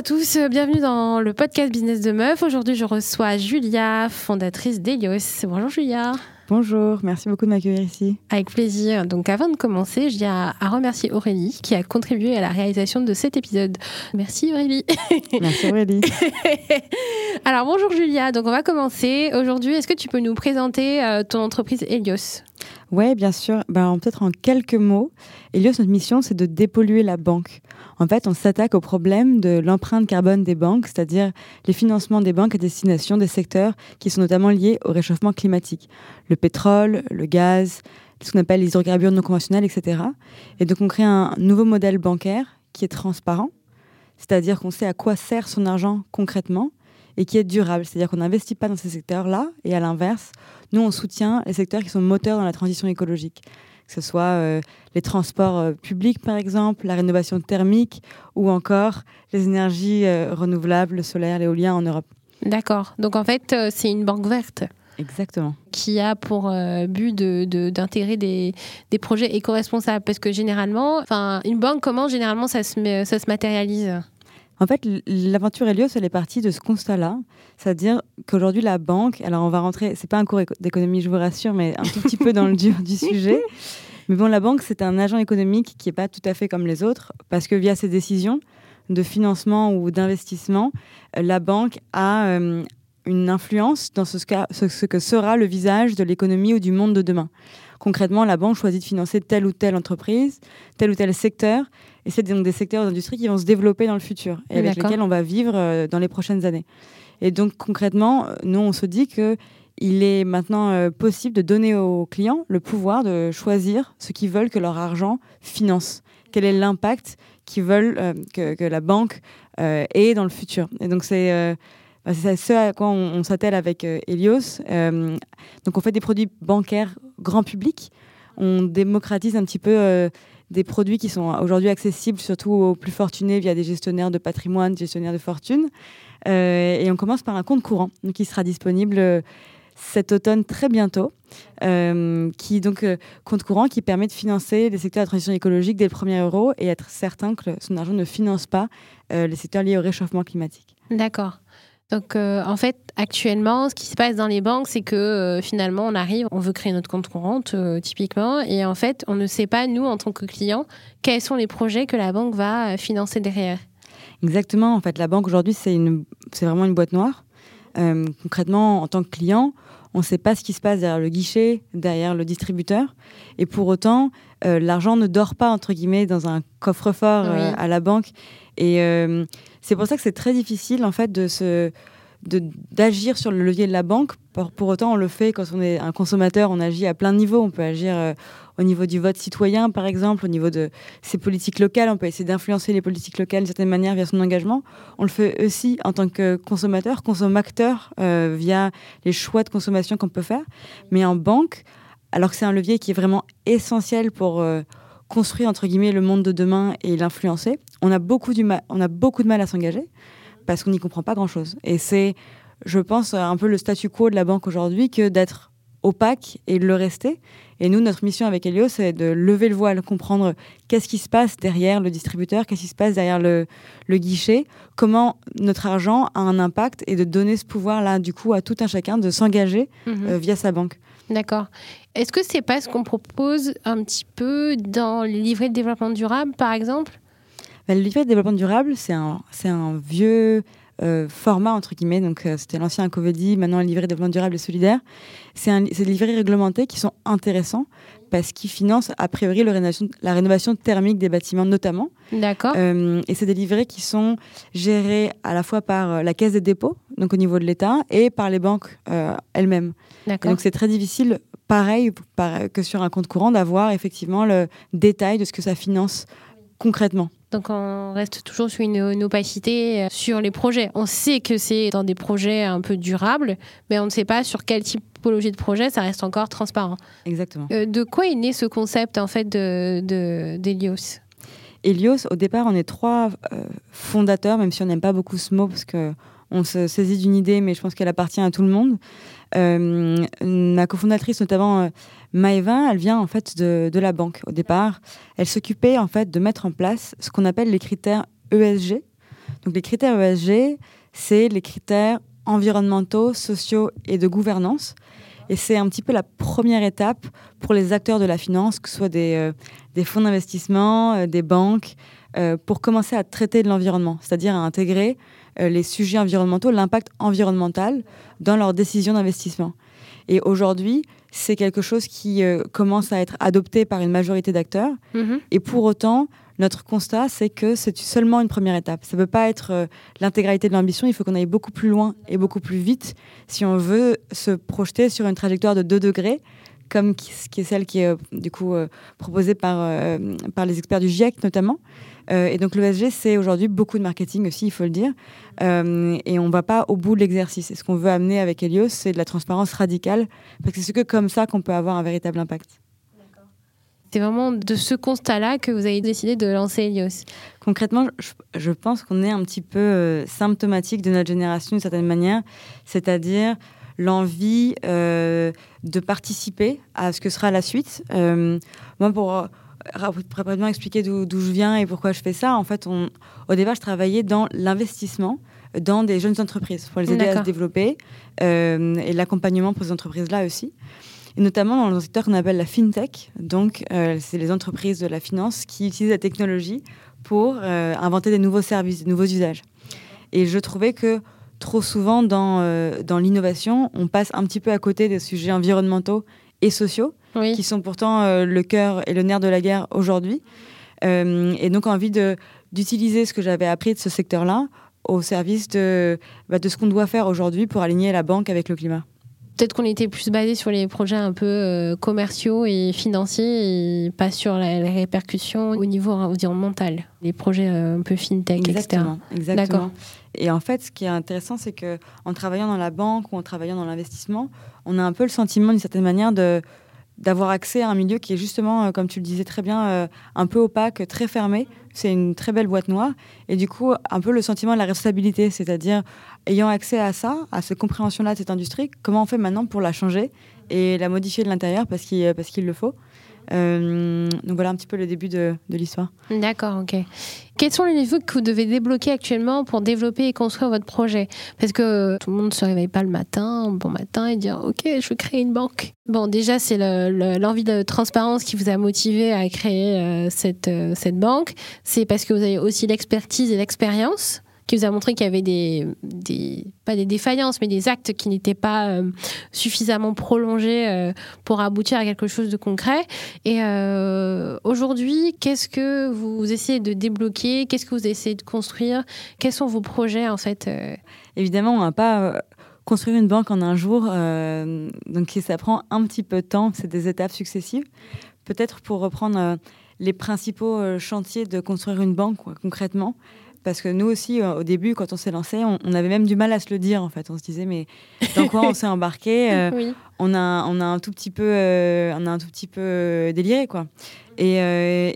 à tous, bienvenue dans le podcast Business de Meuf. Aujourd'hui, je reçois Julia, fondatrice d'Elios. Bonjour Julia. Bonjour, merci beaucoup de m'accueillir ici. Avec plaisir. Donc avant de commencer, je tiens à remercier Aurélie qui a contribué à la réalisation de cet épisode. Merci Aurélie. Merci Aurélie. Alors bonjour Julia, donc on va commencer. Aujourd'hui, est-ce que tu peux nous présenter euh, ton entreprise Helios Oui, bien sûr. Ben, Peut-être en quelques mots. Helios, notre mission, c'est de dépolluer la banque. En fait, on s'attaque au problème de l'empreinte carbone des banques, c'est-à-dire les financements des banques à destination des secteurs qui sont notamment liés au réchauffement climatique. Le pétrole, le gaz, ce qu'on appelle les hydrocarbures non conventionnels, etc. Et donc, on crée un nouveau modèle bancaire qui est transparent, c'est-à-dire qu'on sait à quoi sert son argent concrètement et qui est durable. C'est-à-dire qu'on n'investit pas dans ces secteurs-là et à l'inverse, nous, on soutient les secteurs qui sont moteurs dans la transition écologique que ce soit euh, les transports euh, publics par exemple, la rénovation thermique ou encore les énergies euh, renouvelables, le solaire, l'éolien en Europe. D'accord. Donc en fait, c'est une banque verte. Exactement. Qui a pour but d'intégrer de, des, projets éco-responsables. Parce que généralement, une banque, comment généralement ça se, ça se matérialise? En fait, l'aventure Helios, elle est partie de ce constat-là. C'est-à-dire qu'aujourd'hui, la banque, alors on va rentrer, c'est pas un cours d'économie, je vous rassure, mais un tout petit peu dans le dur du sujet. Mais bon, la banque, c'est un agent économique qui n'est pas tout à fait comme les autres, parce que via ses décisions de financement ou d'investissement, euh, la banque a euh, une influence dans ce, ce que sera le visage de l'économie ou du monde de demain. Concrètement, la banque choisit de financer telle ou telle entreprise, tel ou tel secteur, et c'est donc des secteurs d'industrie qui vont se développer dans le futur et avec lesquels on va vivre euh, dans les prochaines années. Et donc concrètement, nous, on se dit que il est maintenant euh, possible de donner aux clients le pouvoir de choisir ce qu'ils veulent que leur argent finance. Quel est l'impact qu'ils veulent euh, que, la banque ait dans le futur. Et donc c'est bah, ce à quoi on, s'attelle avec Helios. donc on fait des produits bancaires grand public. On démocratise un petit peu des produits qui sont aujourd'hui accessibles surtout aux plus fortunés via des gestionnaires de patrimoine, gestionnaires de fortune. Euh, et on commence par un compte courant donc qui sera disponible euh, cet automne très bientôt, euh, qui donc compte courant qui permet de financer les secteurs de transition écologique dès le premier euro et être certain que son argent ne finance pas les secteurs liés au réchauffement climatique. D'accord. Donc, euh, en fait, actuellement, ce qui se passe dans les banques, c'est que euh, finalement, on arrive, on veut créer notre compte courant, euh, typiquement, et en fait, on ne sait pas, nous, en tant que clients, quels sont les projets que la banque va financer derrière. Exactement. En fait, la banque, aujourd'hui, c'est vraiment une boîte noire. concrètement, en tant que client, on ne sait pas ce qui se passe derrière le guichet, derrière le distributeur. Et pour autant, l'argent ne dort pas, entre guillemets, dans un coffre-fort à la banque. Et euh, c'est pour ça que c'est très difficile en fait de se d'agir sur le levier de la banque. Pour, autant, on le fait quand on est un consommateur, on agit à plein de niveaux. On peut agir euh, au niveau du vote citoyen, par exemple, au niveau de ses politiques locales. On peut essayer d'influencer les politiques locales d'une certaine manière via son engagement. On le fait aussi en tant que consommateur, consommateur euh, via les choix de consommation qu'on peut faire. Mais en banque, alors que c'est un levier qui est vraiment essentiel pour construire entre guillemets le monde de demain et l'influencer, on on a beaucoup de mal à s'engager parce qu'on n'y comprend pas grand chose. Et c'est, je pense, un peu le statu quo de la banque aujourd'hui que d'être opaque et de le rester. Et nous, notre mission avec Elio, c'est de lever le voile, comprendre qu'est-ce qui se passe derrière le distributeur, qu'est-ce qui se passe derrière le, guichet, comment notre argent a un impact et de donner ce pouvoir-là, du coup, à tout un chacun de s'engager mhm. euh, via sa banque. D'accord. Est-ce que c'est pas ce qu'on propose un petit peu dans le livret de développement durable, par exemple? Bah, Le livret de développement durable, c'est un, un vieux euh, format, entre guillemets. Donc, euh, c'était l'ancien Covedi, maintenant le livret de développement durable et solidaire. C'est des livrets réglementés qui sont intéressants parce qu'ils financent, a priori, le rénovation, la rénovation thermique des bâtiments, notamment. D'accord. Euh, et c'est des livrets qui sont gérés à la fois par la Caisse des dépôts, donc au niveau de l'État, et par les banques elles-mêmes. Donc, c'est très difficile pareil que sur un compte courant, d'avoir effectivement le détail de ce que ça finance concrètement. Donc on reste toujours sur une, opacité euh, sur les projets. On sait que c'est dans des projets un peu durables, mais on ne sait pas sur quelle typologie de projet, ça reste encore transparent. Exactement. Euh, de quoi est né ce concept en fait d'Elios de, Elios, au départ, on est trois euh, fondateurs, même si on n'aime pas beaucoup ce mot parce que on se saisit d'une idée, mais je pense qu'elle appartient à tout le monde. Euh, ma cofondatrice, notamment euh, Maëva, elle vient en fait de, la banque au départ. Elle s'occupait en fait de mettre en place ce qu'on appelle les critères ESG. Donc les critères ESG, c'est les critères environnementaux, sociaux et de gouvernance. Et c'est un petit peu la première étape pour les acteurs de la finance, que ce soit des, euh, des fonds d'investissement, euh, des banques, euh, pour commencer à traiter de l'environnement, c'est-à-dire à intégrer les sujets environnementaux, l'impact environnemental dans leurs décisions d'investissement. Et aujourd'hui, c'est quelque chose qui commence à être adopté par une majorité d'acteurs. Mm-hmm. Et pour autant, notre constat, c'est que c'est seulement une première étape. Ça ne peut pas être euh, l'intégralité de l'ambition. Il faut qu'on aille beaucoup plus loin et beaucoup plus vite si on veut se projeter sur une trajectoire de 2 degrés, comme qui, qui est celle qui est euh, du coup euh, proposée par, par les experts du GIEC notamment. et donc l'ESG, c'est aujourd'hui beaucoup de marketing aussi, il faut le dire. et on ne va pas au bout de l'exercice. Et ce qu'on veut amener avec Helios, c'est de la transparence radicale, parce que c'est que comme ça qu'on peut avoir un véritable impact. C'est vraiment de ce constat-là que vous avez décidé de lancer Elios. Concrètement, je, pense qu'on est un petit peu euh, symptomatique de notre génération d'une certaine manière, c'est-à-dire l'envie euh, de participer à ce que sera la suite. Euh, moi, pour rapidement expliquer d'où je viens et pourquoi je fais ça, en fait, on, au départ, je travaillais dans l'investissement dans des jeunes entreprises pour les aider à se développer et l'accompagnement pour ces entreprises-là aussi et notamment dans le secteur qu'on appelle la fintech. Donc, euh, c'est les entreprises de la finance qui utilisent la technologie pour euh, inventer des nouveaux services, des nouveaux usages. Et je trouvais que trop souvent dans, euh, dans l'innovation, on passe un petit peu à côté des sujets environnementaux et sociaux, qui sont pourtant le cœur et le nerf de la guerre aujourd'hui. et donc, envie d'utiliser ce que j'avais appris de ce secteur-là au service de, bah, de ce qu'on doit faire aujourd'hui pour aligner la banque avec le climat peut-être qu'on était plus basé sur les projets un peu euh, commerciaux et financiers et pas sur les répercussions au niveau environnemental, les projets euh, un peu fintech, exactement, etc. Exactement. Et en fait, ce qui est intéressant, c'est que en travaillant dans la banque ou en travaillant dans l'investissement, on a un peu le sentiment, d'une certaine manière, de d'avoir accès à un milieu qui est justement, euh, comme tu le disais très bien, un peu opaque, très fermé. C'est une très belle boîte noire. Et du coup, un peu le sentiment de la responsabilité, c'est-à-dire ayant accès à ça, à cette compréhension-là de cette industrie, comment on fait maintenant pour la changer et la modifier de l'intérieur parce qu'il parce qu'il le faut donc voilà un petit peu le début de, l'histoire. D'accord, ok. Quels sont les niveaux que vous devez débloquer actuellement pour développer et construire votre projet? Parce que tout le monde ne se réveille pas le matin, bon matin, et dire ok, je veux créer une banque. Bon, déjà c'est l'envie de transparence qui vous a motivé à créer euh, euh, cette banque. C'est parce que vous avez aussi l'expertise et l'expérience qui vous a montré qu'il y avait des, pas des défaillances, mais des actes qui n'étaient pas euh, suffisamment prolongés euh, pour aboutir à quelque chose de concret. Et euh, aujourd'hui, qu'est-ce que vous essayez de débloquer? Qu'est-ce que vous essayez de construire? Quels sont vos projets en fait Évidemment, on n'a pas construire une banque en un jour, donc ça prend un petit peu de temps, c'est des étapes successives. Peut-être pour reprendre les principaux chantiers de construire une banque concrètement, parce que nous aussi, euh, au début, quand on s'est lancé, on, avait même du mal à se le dire, en fait. On se disait, mais dans quoi on s'est embarqué euh, on, a, on, a un tout petit peu, euh, on a un tout petit peu déliré, quoi. Et,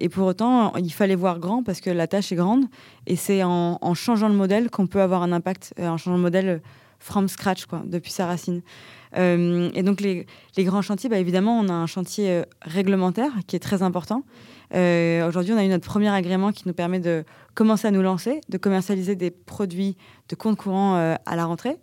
et, pour autant, il fallait voir grand parce que la tâche est grande. Et c'est en, en, changeant le modèle qu'on peut avoir un impact, en changeant le modèle from scratch, quoi, depuis sa racine. et donc, les, les, grands chantiers, bah, évidemment, on a un chantier réglementaire qui est très important. Aujourd'hui, on a eu notre premier agrément qui nous permet de commencer à nous lancer, de commercialiser des produits de compte courant euh, à la rentrée.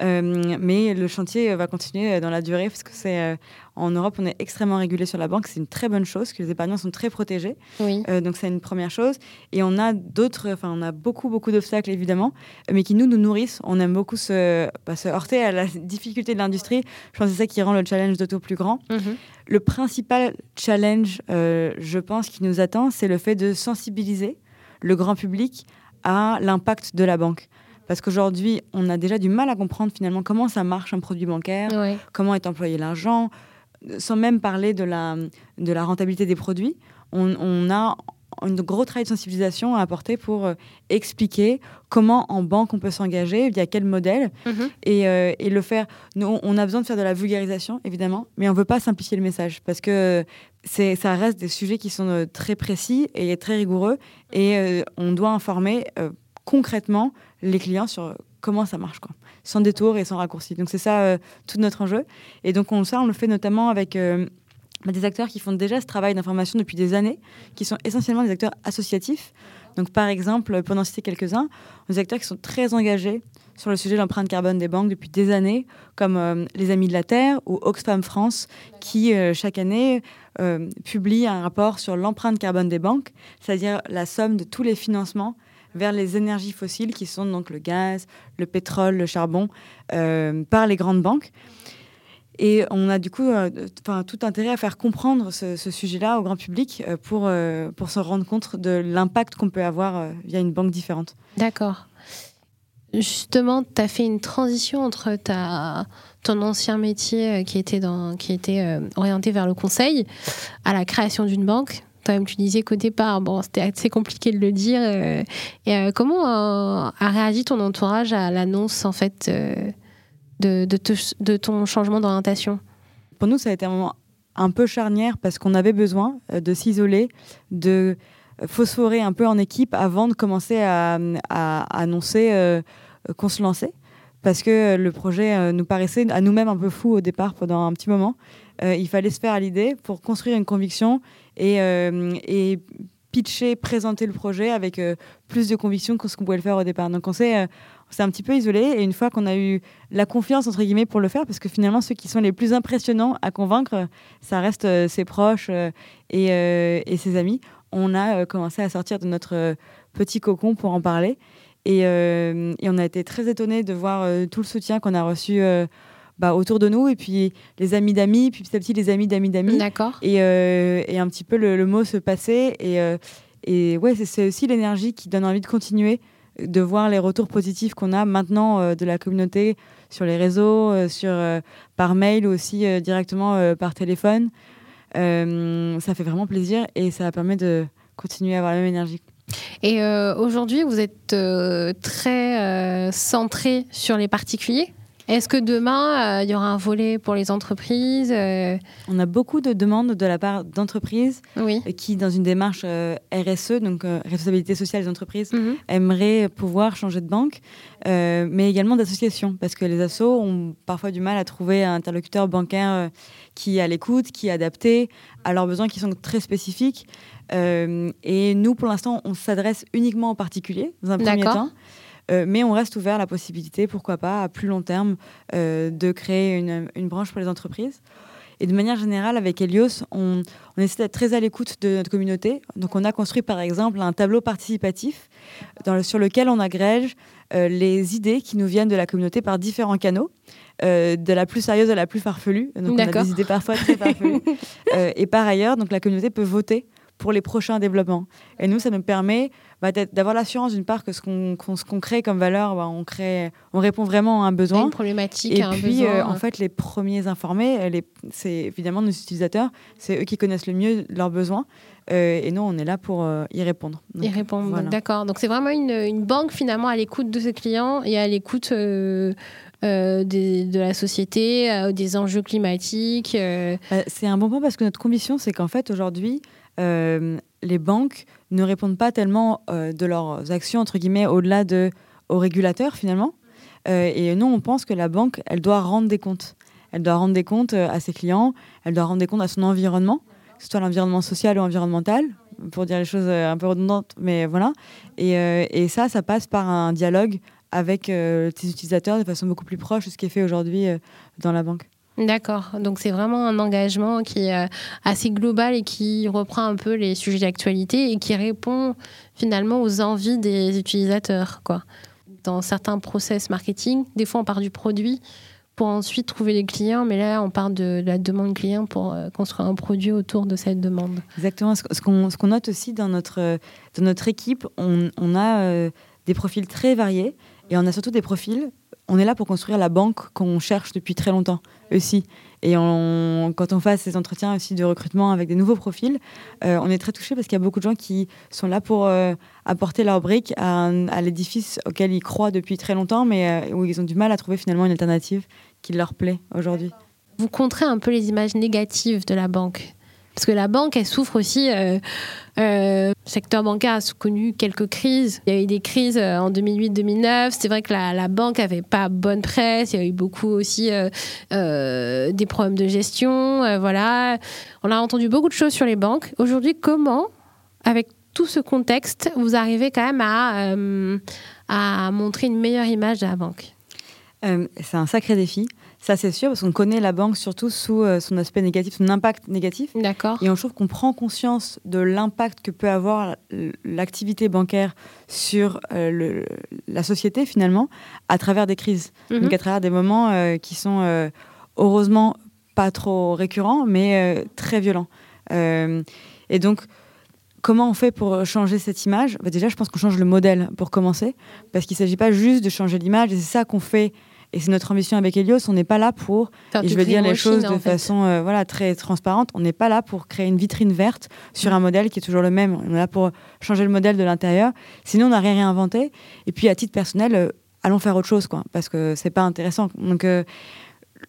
Euh, mais le chantier va continuer dans la durée parce que c'est euh, en Europe on est extrêmement régulé sur la banque. C'est une très bonne chose que les épargnants sont très protégés. donc c'est une première chose. Et on a d'autres, enfin on a beaucoup beaucoup d'obstacles évidemment, mais qui nous nous nourrissent. On aime beaucoup se, bah, se heurter à la difficulté de l'industrie. Je pense que c'est ça qui rend le challenge d'auto plus grand. Mhm. Le principal challenge, je pense, qui nous attend, c'est le fait de sensibiliser le grand public à l'impact de la banque. Parce qu'aujourd'hui, on a déjà du mal à comprendre finalement comment ça marche un produit bancaire, comment est employé l'argent, sans même parler de la, de la rentabilité des produits. On, on a un gros travail de sensibilisation à apporter pour euh, expliquer comment en banque on peut s'engager, via quel modèle, mhm. euh, et, le faire. Nous, on a besoin de faire de la vulgarisation, évidemment, mais on ne veut pas simplifier le message parce que c'est, ça reste des sujets qui sont euh, très précis et très rigoureux, et on doit informer concrètement les clients sur comment ça marche, quoi, sans détour et sans raccourci. Donc c'est ça tout notre enjeu. Et donc on, ça, on le fait notamment avec des acteurs qui font déjà ce travail d'information depuis des années, qui sont essentiellement des acteurs associatifs. Donc, par exemple, pour en citer quelques-uns, des acteurs qui sont très engagés sur le sujet de l'empreinte carbone des banques depuis des années, comme euh, les Amis de la Terre ou Oxfam France, qui euh, chaque année euh, publie un rapport sur l'empreinte carbone des banques, c'est-à-dire la somme de tous les financements vers les énergies fossiles qui sont donc le gaz, le pétrole, le charbon, par les grandes banques. Et on a du coup tout intérêt à faire comprendre ce, sujet-là au grand public pour, pour se rendre compte de l'impact qu'on peut avoir via une banque différente. D'accord justement, tu as fait une transition entre ta, ton ancien métier euh, qui était, qui était euh, orienté vers le conseil à la création d'une banque. Toi-même, tu disais qu'au départ, bon, c'était assez compliqué de le dire. Euh, et comment a réagi ton entourage à l'annonce en fait de, ton changement d'orientation Pour nous, ça a été un moment un peu charnière parce qu'on avait besoin de s'isoler, de phosphorer un peu en équipe avant de commencer à, annoncer euh, qu'on se lançait parce que le projet euh, nous paraissait à nous-mêmes un peu fou au départ pendant un petit moment. Euh, il fallait se faire à l'idée pour construire une conviction et, et pitcher, présenter le projet avec plus de conviction que ce qu'on pouvait le faire au départ. Donc on s'est un petit peu isolé et une fois qu'on a eu la confiance entre guillemets pour le faire, parce que finalement ceux qui sont les plus impressionnants à convaincre, ça reste ses proches et, et, ses amis. On a commencé à sortir de notre petit cocon pour en parler euh, et, on a été très étonnés de voir euh, tout le soutien qu'on a reçu euh, bah, autour de nous, et puis les amis d'amis, puis petit à petit les amis d'amis d'amis. D'accord. Et, et, un petit peu le, mot se passer. Et, et ouais, c'est aussi l'énergie qui donne envie de continuer, de voir les retours positifs qu'on a maintenant de la communauté sur les réseaux, sur, par mail ou aussi directement par téléphone. ça fait vraiment plaisir et ça permet de continuer à avoir la même énergie. Et euh, aujourd'hui, vous êtes euh, très euh, centré sur les particuliers? Est-ce que demain, il y aura un volet pour les entreprises On a beaucoup de demandes de la part d'entreprises qui, dans une démarche RSE, donc responsabilité sociale des entreprises, mhm. aimeraient pouvoir changer de banque, mais également d'associations, parce que les assos ont parfois du mal à trouver un interlocuteur bancaire qui est à l'écoute, qui est adapté à leurs besoins qui sont très spécifiques. Euh, et nous, pour l'instant, on s'adresse uniquement aux particuliers, dans un premier temps. Euh, mais on reste ouvert à la possibilité, pourquoi pas, à plus long terme, euh, de créer une, une, branche pour les entreprises. Et de manière générale, avec Helios, on, on essaie d'être très à l'écoute de notre communauté. Donc, on a construit, par exemple, un tableau participatif dans le, sur lequel on agrège les idées qui nous viennent de la communauté par différents canaux. de la plus sérieuse à la plus farfelue. Donc, on a des idées parfois très farfelues. et par ailleurs, donc, la communauté peut voter pour les prochains développements. Et nous, ça nous permet bah, d'avoir l'assurance d'une part que ce qu'on crée comme valeur, bah, on, crée, on répond vraiment à un besoin. une problématique, Et un puis, euh, en fait, les premiers informés, c'est évidemment nos utilisateurs, c'est eux qui connaissent le mieux leurs besoins. Euh, et nous, on est là pour euh, y répondre. y répondre, d'accord. Donc c'est vraiment une, une, banque finalement à l'écoute de ses clients et à l'écoute de la société, des enjeux climatiques. Bah, c'est un bon point parce que notre condition, c'est qu'en fait, aujourd'hui, euh, les banques ne répondent pas tellement euh, de leurs actions, entre guillemets, au-delà de, aux régulateurs, finalement. Euh, et nous, on pense que la banque, elle doit rendre des comptes. Elle doit rendre des comptes à ses clients, elle doit rendre des comptes à son environnement, que ce soit l'environnement social ou environnemental, pour dire les choses un peu redondantes, mais voilà. Et, et ça, ça passe par un dialogue avec ses utilisateurs de façon beaucoup plus proche de ce qui est fait aujourd'hui dans la banque. D'accord. Donc c'est vraiment un engagement qui est euh, assez global et qui reprend un peu les sujets d'actualité et qui répond finalement aux envies des utilisateurs. Quoi. Dans certains process marketing, des fois on part du produit pour ensuite trouver les clients, mais là on part de la demande client pour euh, construire un produit autour de cette demande. Exactement. Ce qu'on note aussi dans notre, dans notre équipe, on, a euh, des profils très variés et on a surtout des profils on est là pour construire la banque qu'on cherche depuis très longtemps aussi. Et quand on fait ces entretiens aussi de recrutement avec des nouveaux profils, euh, on est très touché parce qu'il y a beaucoup de gens qui sont là pour euh, apporter leur brique à, l'édifice auquel ils croient depuis très longtemps, mais euh, où ils ont du mal à trouver finalement une alternative qui leur plaît aujourd'hui. Vous contrez un peu les images négatives de la banque parce que la banque, elle souffre aussi. Euh, euh, le secteur bancaire a connu quelques crises. Il y a eu des crises euh, en 2008-2009. C'est vrai que la, banque avait pas bonne presse. Il y a eu beaucoup aussi des problèmes de gestion. voilà. On a entendu beaucoup de choses sur les banques. Aujourd'hui, comment, avec tout ce contexte, vous arrivez quand même à, euh, à montrer une meilleure image de la banque? Euh, C'est un sacré défi. Ça, c'est sûr, parce qu'on connaît la banque surtout sous euh, son aspect négatif, son impact négatif. D'accord. Et on trouve qu'on prend conscience de l'impact que peut avoir l'activité bancaire sur le, la société, finalement, à travers des crises. Mhm. Donc, à travers des moments qui sont heureusement pas trop récurrents, mais très violents. et donc, Comment on fait pour changer cette image? Bah, Déjà, je pense qu'on change le modèle pour commencer, parce qu'il ne s'agit pas juste de changer l'image, et c'est ça qu'on fait. Et c'est notre ambition avec Helios. On n'est pas là pour, et je veux dire les choses de façon euh, voilà, très transparente, on n'est pas là pour créer une vitrine verte sur un modèle qui est toujours le même. On est là pour changer le modèle de l'intérieur. Sinon, on n'a rien réinventé. Et puis, à titre personnel, euh, allons faire autre chose, quoi, parce que c'est pas intéressant. Donc, euh,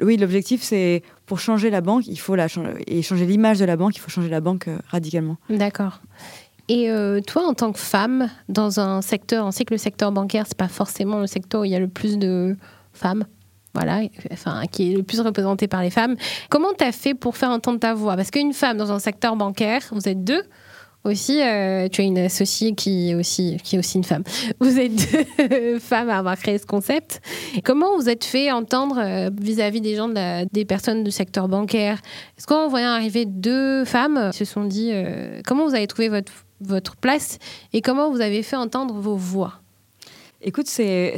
oui, l'objectif, c'est pour changer la banque, il faut la changer, et changer l'image de la banque, il faut changer la banque radicalement. D'accord. Et euh, toi, en tant que femme, dans un secteur, on sait que le secteur bancaire, c'est pas forcément le secteur où il y a le plus de femmes, voilà, enfin, qui est le plus représenté par les femmes. Comment tu as fait pour faire entendre ta voix? Parce qu'une femme dans un secteur bancaire, vous êtes deux, aussi, euh, tu as une associée qui est aussi, qui aussi une femme. Vous êtes deux femmes à avoir créé ce concept. Comment vous êtes fait entendre euh, vis-à-vis des gens, des personnes du secteur bancaire? Est-ce qu'en voyant arriver deux femmes, ils se sont dit euh, comment vous avez trouvé votre, votre place et comment vous avez fait entendre vos voix? Écoute, c'est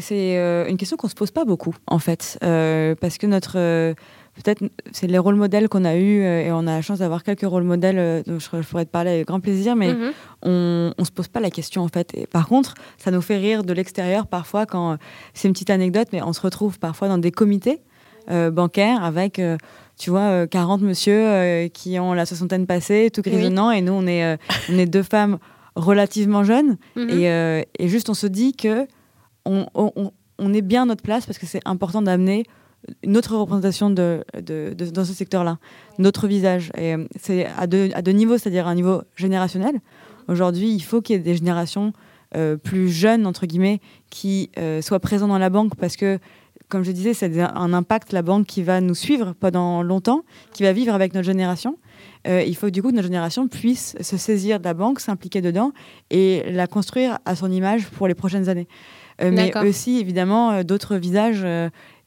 une question qu'on se pose pas beaucoup, en fait, parce que notre peut-être c'est les rôles modèles qu'on a eus euh, et on a la chance d'avoir quelques rôles modèles euh, dont je, pourrais te parler avec grand plaisir, mais mhm. on, ne se pose pas la question en fait. Et par contre, ça nous fait rire de l'extérieur parfois quand c'est une petite anecdote, mais on se retrouve parfois dans des comités euh, bancaires avec tu vois, 40 monsieur qui ont la soixantaine passée, tout grisonnant, et nous, on est, on est deux femmes relativement jeunes, mhm. et, et, juste on se dit que on, on, on est bien à notre place parce que c'est important d'amener une autre représentation de, dans ce secteur-là, notre visage. Et euh, c'est à deux, à deux niveaux, c'est-à-dire un niveau générationnel. Aujourd'hui, il faut qu'il y ait des générations euh, plus jeunes, entre guillemets, qui euh, soient présents dans la banque parce que, comme je disais, c'est un impact, la banque qui va nous suivre pendant longtemps, qui va vivre avec notre génération. il faut du coup que notre génération puisse se saisir de la banque, s'impliquer dedans et la construire à son image pour les prochaines années. Mais aussi, évidemment, d'autres visages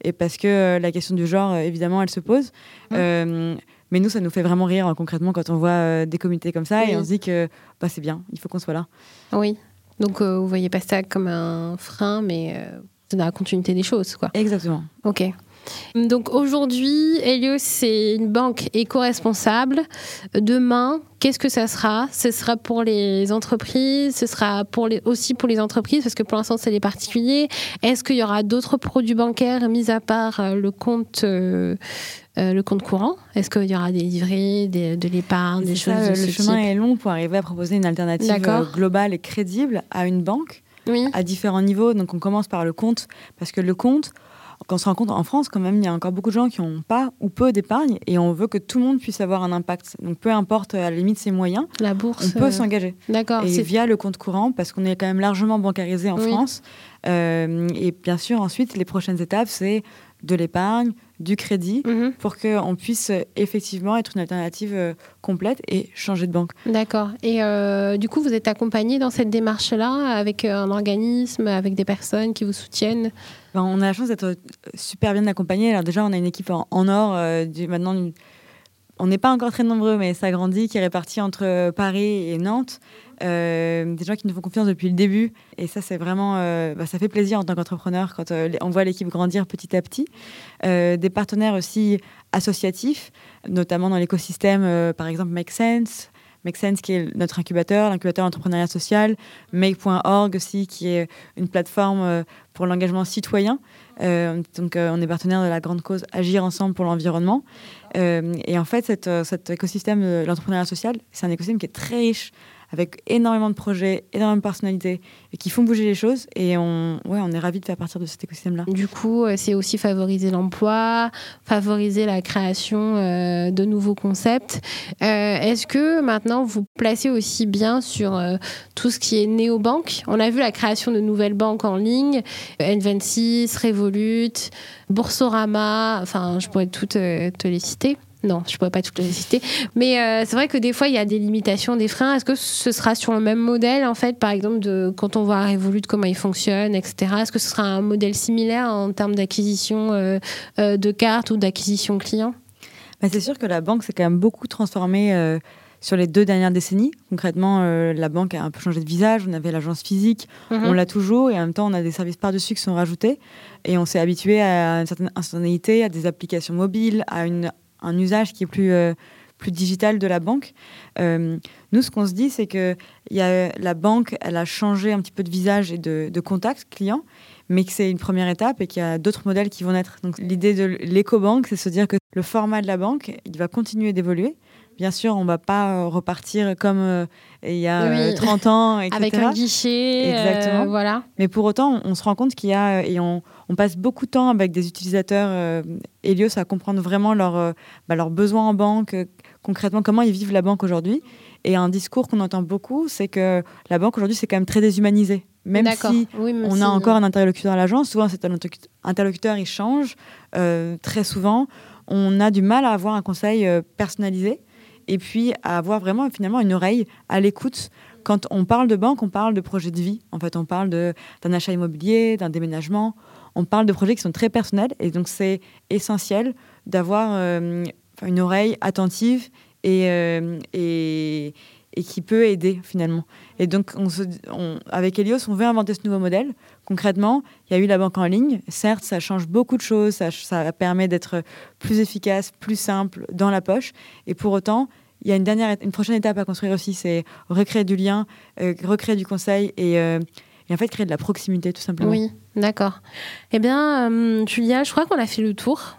et parce que euh, la question du genre, euh, évidemment, elle se pose. Euh, mais nous, ça nous fait vraiment rire hein, concrètement quand on voit des comités comme ça et on se dit que bah, c'est bien, il faut qu'on soit là. Oui. Donc, vous voyez pas ça comme un frein, mais c'est dans la continuité des choses, quoi. Exactement. Ok. Donc aujourd'hui, Helios, c'est une banque éco-responsable. Demain, qu'est-ce que ça sera? Ce sera pour les entreprises, ce sera pour les, aussi pour les entreprises, parce que pour l'instant, c'est les particuliers. Est-ce qu'il y aura d'autres produits bancaires, mis à part euh, le compte euh, euh, le compte courant? Est-ce qu'il y aura des livrets, de l'épargne, des choses ça, de Le chemin est long pour arriver à proposer une alternative globale et crédible à une banque à différents niveaux. Donc on commence par le compte, parce que le compte, quand on se rend compte en France, quand même, il y a encore beaucoup de gens qui n'ont pas ou peu d'épargne et on veut que tout le monde puisse avoir un impact. Donc, peu importe à la limite ses moyens, la bourse, on peut euh, s'engager. D'accord. Et via le compte courant, parce qu'on est quand même largement bancarisé en France. Euh, et bien sûr, ensuite, les prochaines étapes, c'est de l'épargne, du crédit, mhm. pour qu'on puisse effectivement être une alternative euh, complète et changer de banque. D'accord. Et du coup, vous êtes accompagné dans cette démarche-là avec un organisme, avec des personnes qui vous soutiennent? Ben, on a la chance d'être super bien accompagnés. Alors déjà, on a une équipe en, or. Euh, maintenant, on n'est pas encore très nombreux, mais ça grandit, qui est réparti entre Paris et Nantes. Euh, des gens qui nous font confiance depuis le début. Et ça, c'est vraiment, euh, bah, ça fait plaisir en tant qu'entrepreneur quand on voit l'équipe grandir petit à petit. des partenaires aussi associatifs, notamment dans l'écosystème, par exemple Make Sense. Make Sense qui est notre incubateur, l'incubateur entrepreneuriat social, Make.org aussi qui est une plateforme euh, pour l'engagement citoyen. Euh, donc euh, on est partenaire de la grande cause Agir ensemble pour l'environnement. et en fait, cet écosystème de l'entrepreneuriat social, c'est un écosystème qui est très riche avec énormément de projets, énormément de personnalités et qui font bouger les choses. Et on, ouais, on est ravis de faire partir de cet écosystème-là. Du coup, euh, c'est aussi favoriser l'emploi, favoriser la création euh, de nouveaux concepts. Euh, est-ce que maintenant vous placez aussi bien sur tout ce qui est néobanque? On a vu la création de nouvelles banques en ligne, N26, Revolut, Boursorama, enfin, je pourrais toutes te les citer. Non, je pourrais pas toutes les citer. Mais euh, c'est vrai que des fois, il y a des limitations, des freins. Est-ce que ce sera sur le même modèle, en fait, par exemple, de, quand on voit Revolut, comment il fonctionne, etc. Est-ce que ce sera un modèle similaire en termes d'acquisition euh, euh, de cartes ou d'acquisition client? Bah, C'est sûr que la banque s'est quand même beaucoup transformée sur les deux dernières décennies. Concrètement, la banque a un peu changé de visage. On avait l'agence physique, mhm. on l'a toujours, et en même temps, on a des services par-dessus qui sont rajoutés. Et on s'est habitué à une certaine instantanéité, à des applications mobiles, à une un usage qui est plus, euh, plus digital de la banque. Euh, nous, ce qu'on se dit, c'est que y a, la banque, elle a changé un petit peu de visage et de, de contact client, mais que c'est une première étape et qu'il y a d'autres modèles qui vont naître. Donc l'idée de l'éco-banque, c'est se dire que le format de la banque, il va continuer d'évoluer. Bien sûr, on ne va pas euh, repartir comme il y a 30 ans, etc. Avec un guichet, Exactement. voilà. Mais pour autant, on, on se rend compte qu'il y a, et on, on passe beaucoup de temps avec des utilisateurs euh, Helios à comprendre vraiment leurs euh, bah, besoins en banque, euh, concrètement comment ils vivent la banque aujourd'hui. Et un discours qu'on entend beaucoup, c'est que la banque aujourd'hui, c'est quand même très déshumanisé. Même si on a encore un interlocuteur à l'agence, souvent cet interlocuteur, il change très souvent. On a du mal à avoir un conseil personnalisé et puis avoir vraiment finalement une oreille à l'écoute quand on parle de banque, on parle de projet de vie. En fait, on parle d'un achat immobilier, d'un déménagement on parle de projets qui sont très personnels et donc c'est essentiel d'avoir euh, une oreille attentive euh, et, et, qui peut aider finalement. Et donc avec Elios, on veut inventer ce nouveau modèle. Concrètement, il y a eu la banque en ligne. Certes, ça change beaucoup de choses, ça, permet d'être plus efficace, plus simple dans la poche. Et pour autant, il y a une, dernière, une prochaine étape à construire aussi, c'est recréer du lien, euh, recréer du conseil et et en fait créer de la proximité tout simplement. Oui, d'accord. Eh bien, euh, Julia, je crois qu'on a fait le tour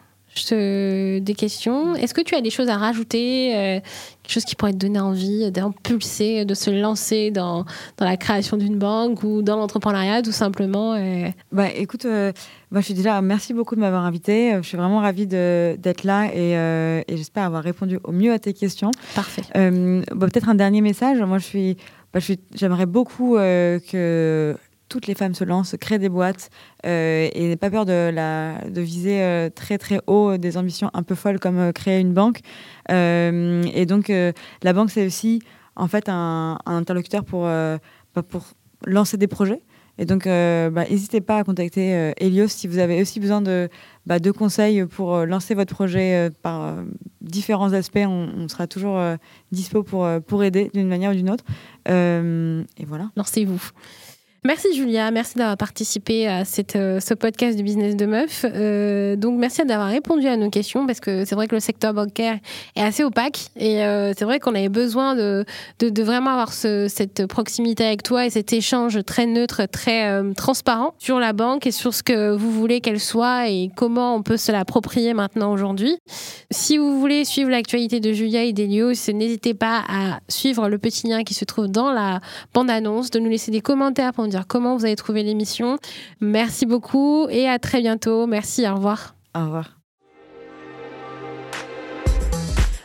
des questions. Est-ce que tu as des choses à rajouter, euh, quelque chose qui pourrait te donner envie d'impulser, de se lancer dans, dans la création d'une banque ou dans l'entrepreneuriat, tout simplement euh? bah, Écoute, moi, je suis déjà, merci beaucoup de m'avoir invité. Je suis vraiment ravie d'être là et, et j'espère avoir répondu au mieux à tes questions. Parfait. Bah, peut-être un dernier message. Moi, je suis bah, j'aimerais beaucoup euh, que toutes les femmes se lancent, créent des boîtes euh, et n'aient pas peur de, viser euh, très très haut des ambitions un peu folles comme créer une banque. et donc la banque c'est aussi en fait un, interlocuteur pour, bah, pour lancer des projets. Et donc, bah, n'hésitez pas à contacter Elios si vous avez aussi besoin de, bah, de conseils pour lancer votre projet par différents aspects. On, sera toujours dispo pour, pour aider d'une manière ou d'une autre. Euh, et voilà. Lancez-vous. Merci Julia, merci d'avoir participé à euh, ce podcast du business de meuf. Euh, donc merci d'avoir répondu à nos questions parce que c'est vrai que le secteur bancaire est assez opaque et euh, c'est vrai qu'on avait besoin de, vraiment avoir ce, cette proximité avec toi et cet échange très neutre, très transparent sur la banque et sur ce que vous voulez qu'elle soit et comment on peut se l'approprier maintenant aujourd'hui. Si vous voulez suivre l'actualité de Julia et d'Elios, n'hésitez pas à suivre le petit lien qui se trouve dans la bande-annonce, de nous laisser des commentaires pour dire comment vous avez trouvé l'émission. Merci beaucoup et à très bientôt. Merci, au revoir. Au revoir.